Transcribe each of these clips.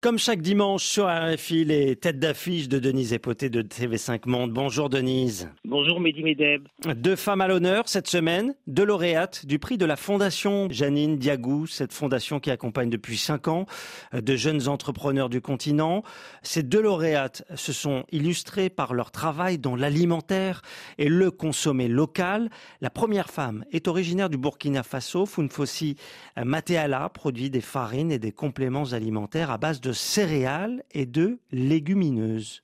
Comme chaque dimanche sur RFI, les têtes d'affiche de Denise Epoté de TV5 Monde. Bonjour Denise. Bonjour Mehdi Medeb. Deux femmes à l'honneur cette semaine, deux lauréates du prix de la Fondation Janine Diagou, cette fondation qui accompagne depuis cinq ans de jeunes entrepreneurs du continent. Ces deux lauréates se sont illustrées par leur travail dans l'alimentaire et le consommé local. La première femme est originaire du Burkina Faso, Funfosi Mateala, produit des farines et des compléments alimentaires à base de de céréales et de légumineuses.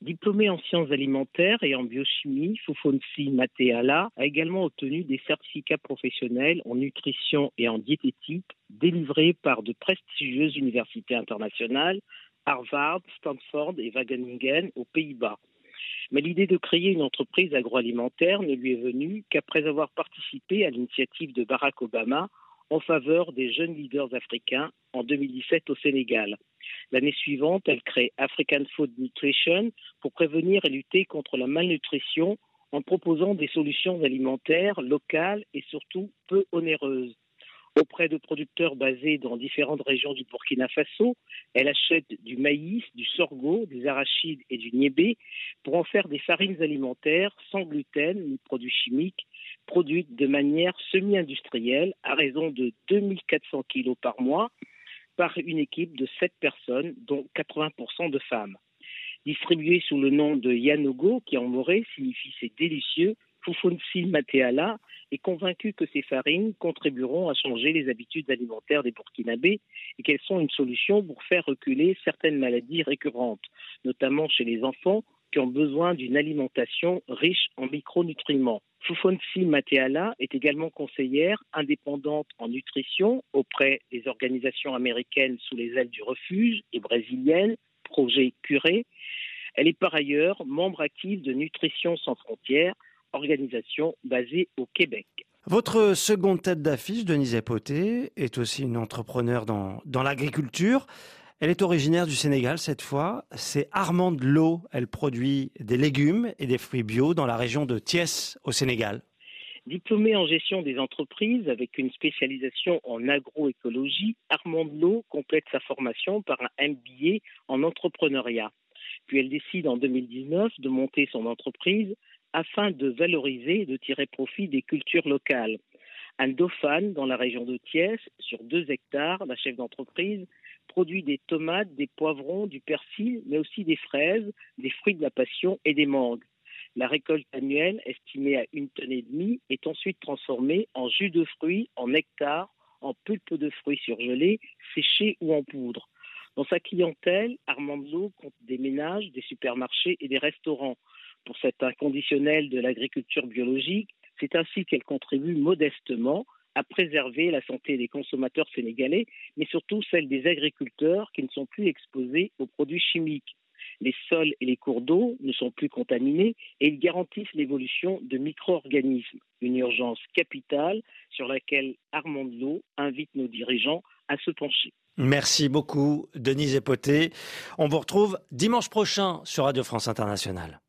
Diplômé en sciences alimentaires et en biochimie, Fufonsi Mateala a également obtenu des certificats professionnels en nutrition et en diététique délivrés par de prestigieuses universités internationales, Harvard, Stanford et Wageningen aux Pays-Bas. Mais l'idée de créer une entreprise agroalimentaire ne lui est venue qu'après avoir participé à l'initiative de Barack Obama en faveur des jeunes leaders africains en 2017 au Sénégal. L'année suivante, elle crée African Food Nutrition pour prévenir et lutter contre la malnutrition en proposant des solutions alimentaires locales et surtout peu onéreuses. Auprès de producteurs basés dans différentes régions du Burkina Faso, elle achète du maïs, du sorgho, des arachides et du niébé pour en faire des farines alimentaires sans gluten ni produits chimiques, produites de manière semi-industrielle à raison de 2400 kg par mois par une équipe de 7 personnes, dont 80% de femmes. Distribuée sous le nom de Yanogo, qui en moré signifie c'est délicieux, Fufunsi Mateala est convaincu que ces farines contribueront à changer les habitudes alimentaires des Burkinabés et qu'elles sont une solution pour faire reculer certaines maladies récurrentes, notamment chez les enfants qui ont besoin d'une alimentation riche en micronutriments. Fufonsi Mateala est également conseillère indépendante en nutrition auprès des organisations américaines sous les ailes du refuge et brésiliennes, Projet Curé. Elle est par ailleurs membre active de Nutrition sans frontières, organisation basée au Québec. Votre seconde tête d'affiche, Denise Epoté, est aussi une entrepreneure dans, dans l'agriculture. Elle est originaire du Sénégal cette fois. C'est Armande Lo. Elle produit des légumes et des fruits bio dans la région de Thiès au Sénégal. Diplômée en gestion des entreprises avec une spécialisation en agroécologie, Armande Lo complète sa formation par un MBA en entrepreneuriat. Puis elle décide en 2019 de monter son entreprise afin de valoriser et de tirer profit des cultures locales. Un Dauphane, dans la région de Thiès, sur deux hectares, la chef d'entreprise produit des tomates, des poivrons, du persil, mais aussi des fraises, des fruits de la passion et des mangues. La récolte annuelle, estimée à une tonne et demie, est ensuite transformée en jus de fruits, en nectar, en pulpe de fruits surgelés, séchés ou en poudre. Dans sa clientèle, Armando compte des ménages, des supermarchés et des restaurants. Pour cet inconditionnel de l'agriculture biologique, c'est ainsi qu'elle contribue modestement à préserver la santé des consommateurs sénégalais, mais surtout celle des agriculteurs qui ne sont plus exposés aux produits chimiques. Les sols et les cours d'eau ne sont plus contaminés et ils garantissent l'évolution de micro-organismes, une urgence capitale sur laquelle Armand Delot invite nos dirigeants à se pencher. Merci beaucoup, Denise Epoté. On vous retrouve dimanche prochain sur Radio France Internationale.